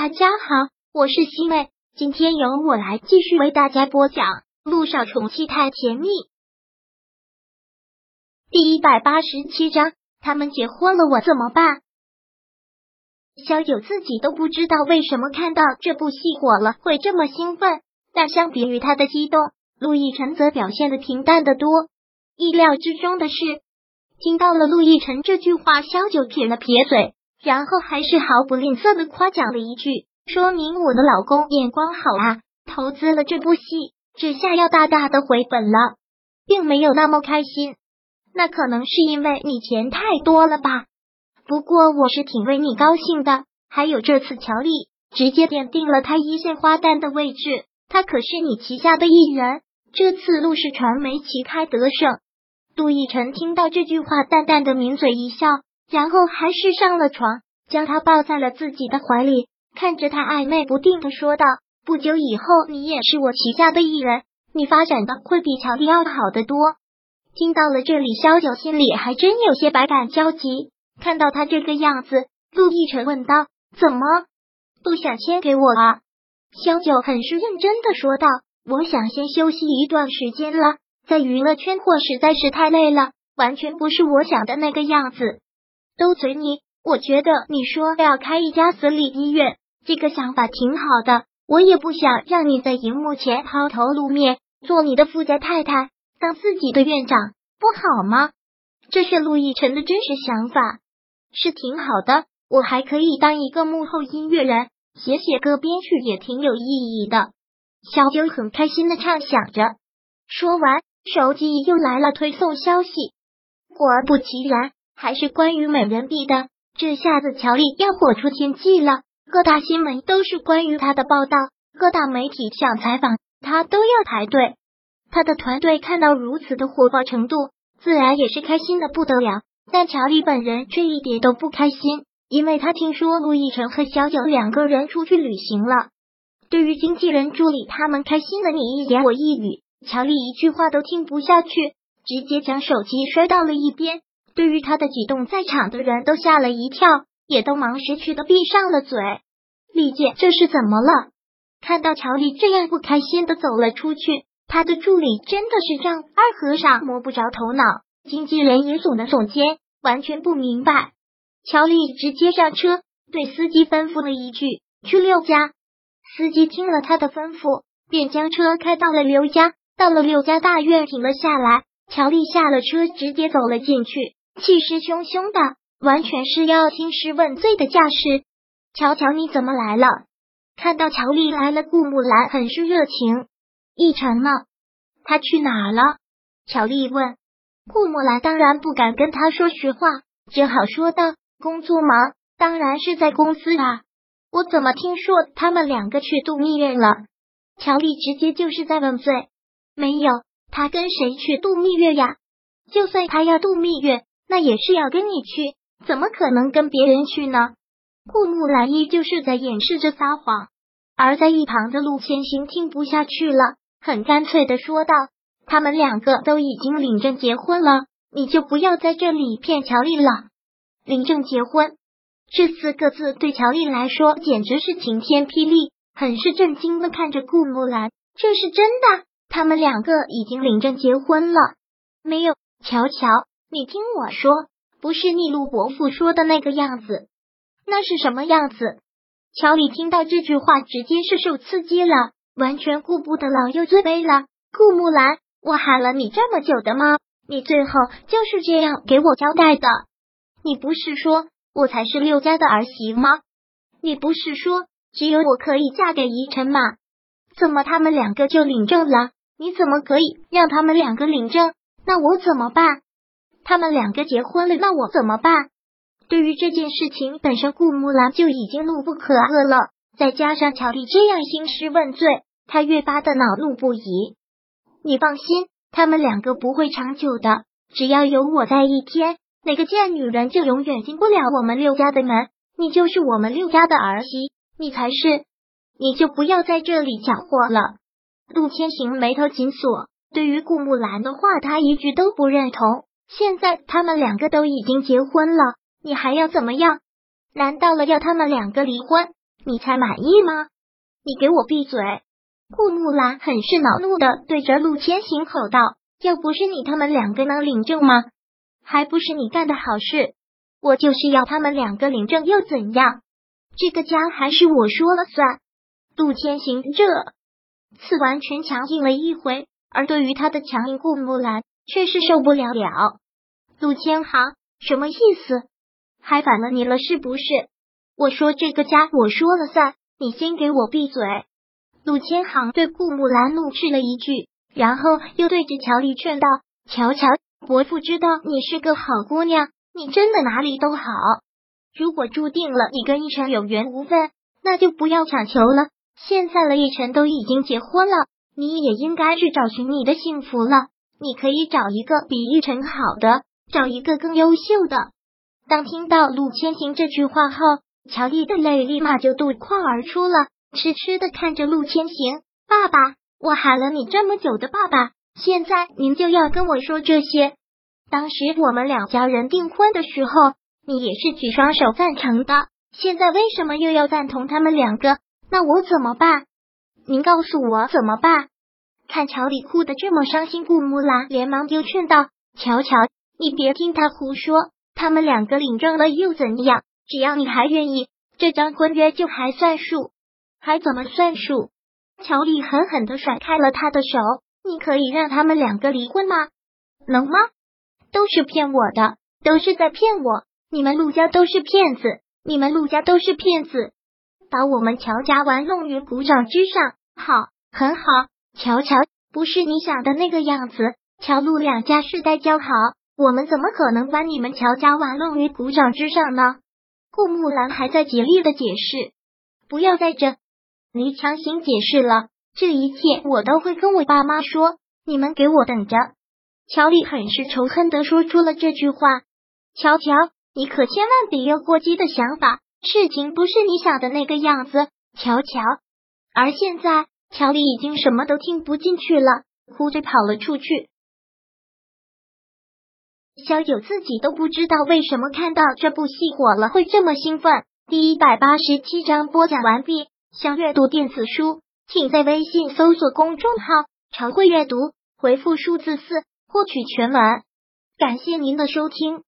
大家好，我是西妹，今天由我来继续为大家播讲《路上宠妻太甜蜜》第一百八十七章。他们结婚了，我怎么办？小九自己都不知道为什么看到这部戏火了会这么兴奋，但相比于他的激动，陆亦辰则表现的平淡的多。意料之中的是，听到了陆亦辰这句话，小九撇了撇嘴。然后还是毫不吝啬的夸奖了一句，说明我的老公眼光好啊，投资了这部戏，这下要大大的回本了，并没有那么开心。那可能是因为你钱太多了吧？不过我是挺为你高兴的。还有这次乔丽直接奠定了他一线花旦的位置，他可是你旗下的艺人。这次陆氏传媒旗开得胜，杜奕晨听到这句话，淡淡的抿嘴一笑。然后还是上了床，将他抱在了自己的怀里，看着他暧昧不定的说道：“不久以后，你也是我旗下的艺人，你发展的会比乔丽要好得多。”听到了这里，萧九心里还真有些百感交集。看到他这个样子，陆亦辰问道：“怎么不想签给我啊？”萧九很是认真的说道：“我想先休息一段时间了，在娱乐圈或实在是太累了，完全不是我想的那个样子。”都随你，我觉得你说要开一家私立医院，这个想法挺好的。我也不想让你在荧幕前抛头露面，做你的富家太太，当自己的院长，不好吗？这是陆亦辰的真实想法，是挺好的。我还可以当一个幕后音乐人，写写歌，编曲也挺有意义的。小九很开心的畅想着，说完，手机又来了推送消息，果不其然。还是关于美人币的，这下子乔丽要火出天际了，各大新闻都是关于他的报道，各大媒体想采访他都要排队。他的团队看到如此的火爆程度，自然也是开心的不得了。但乔丽本人却一点都不开心，因为他听说陆亦辰和小九两个人出去旅行了。对于经纪人助理他们开心的你一言我一语，乔丽一句话都听不下去，直接将手机摔到了一边。对于他的举动，在场的人都吓了一跳，也都忙识趣的闭上了嘴。丽姐，这是怎么了？看到乔丽这样不开心的走了出去，他的助理真的是让二和尚摸不着头脑，经纪人也耸了耸肩，完全不明白。乔丽直接上车，对司机吩咐了一句：“去六家。”司机听了他的吩咐，便将车开到了刘家。到了刘家大院，停了下来。乔丽下了车，直接走了进去。气势汹汹的，完全是要兴师问罪的架势。乔乔，你怎么来了？看到乔丽来了，顾木兰很是热情。奕晨呢？他去哪了？乔丽问。顾木兰当然不敢跟他说实话，只好说道：“工作忙，当然是在公司啊。我怎么听说他们两个去度蜜月了？”乔丽直接就是在问罪。没有，他跟谁去度蜜月呀？就算他要度蜜月。那也是要跟你去，怎么可能跟别人去呢？顾木兰依旧是在掩饰着撒谎，而在一旁的陆千行听不下去了，很干脆的说道：“他们两个都已经领证结婚了，你就不要在这里骗乔丽了。”领证结婚这四个字对乔丽来说简直是晴天霹雳，很是震惊的看着顾木兰：“这是真的？他们两个已经领证结婚了？没有，乔乔。”你听我说，不是逆路伯父说的那个样子，那是什么样子？乔里听到这句话，直接是受刺激了，完全顾不得老幼尊卑了。顾木兰，我喊了你这么久的吗？你最后就是这样给我交代的？你不是说我才是六家的儿媳吗？你不是说只有我可以嫁给宜晨吗？怎么他们两个就领证了？你怎么可以让他们两个领证？那我怎么办？他们两个结婚了，那我怎么办？对于这件事情本身，顾木兰就已经怒不可遏了，再加上乔丽这样兴师问罪，他越发的恼怒不已。你放心，他们两个不会长久的，只要有我在一天，那个贱女人就永远进不了我们六家的门。你就是我们六家的儿媳，你才是，你就不要在这里搅和了。陆千行眉头紧锁，对于顾木兰的话，他一句都不认同。现在他们两个都已经结婚了，你还要怎么样？难道了要他们两个离婚？你才满意吗？你给我闭嘴！顾木兰很是恼怒的对着陆千行吼道：“要不是你，他们两个能领证吗？还不是你干的好事！我就是要他们两个领证又怎样？这个家还是我说了算。”陆千行这次完全强硬了一回，而对于他的强硬，顾木兰却是受不了了。陆千行什么意思？还反了你了是不是？我说这个家我说了算，你先给我闭嘴！陆千行对顾木兰怒斥了一句，然后又对着乔丽劝道：“乔乔，伯父知道你是个好姑娘，你真的哪里都好。如果注定了你跟一晨有缘无分，那就不要强求了。现在了，一晨都已经结婚了，你也应该去找寻你的幸福了。你可以找一个比玉晨好的，找一个更优秀的。”当听到陆千行这句话后，乔丽的泪立马就夺眶而出了。痴痴的看着陆千行，爸爸，我喊了你这么久的爸爸，现在您就要跟我说这些？当时我们两家人订婚的时候，你也是举双手赞成的，现在为什么又要赞同他们两个？那我怎么办？您告诉我怎么办？看乔丽哭的这么伤心，顾木兰连忙又劝道：“乔乔，你别听他胡说，他们两个领证了又怎样？只要你还愿意，这张婚约就还算数。”还怎么算数？乔丽狠狠的甩开了他的手。你可以让他们两个离婚吗？能吗？都是骗我的，都是在骗我。你们陆家都是骗子，你们陆家都是骗子，把我们乔家玩弄于股掌之上。好，很好。乔乔不是你想的那个样子。乔陆两家世代交好，我们怎么可能把你们乔家玩弄于股掌之上呢？顾木兰还在竭力的解释，不要在这。你强行解释了，这一切我都会跟我爸妈说。你们给我等着！乔丽很是仇恨的说出了这句话。乔乔，你可千万别有过激的想法，事情不是你想的那个样子。乔乔，而现在乔丽已经什么都听不进去了，哭着跑了出去。小九自己都不知道为什么看到这部戏火了会这么兴奋。第一百八十七章播讲完毕。想阅读电子书，请在微信搜索公众号“常会阅读”，回复数字四获取全文。感谢您的收听。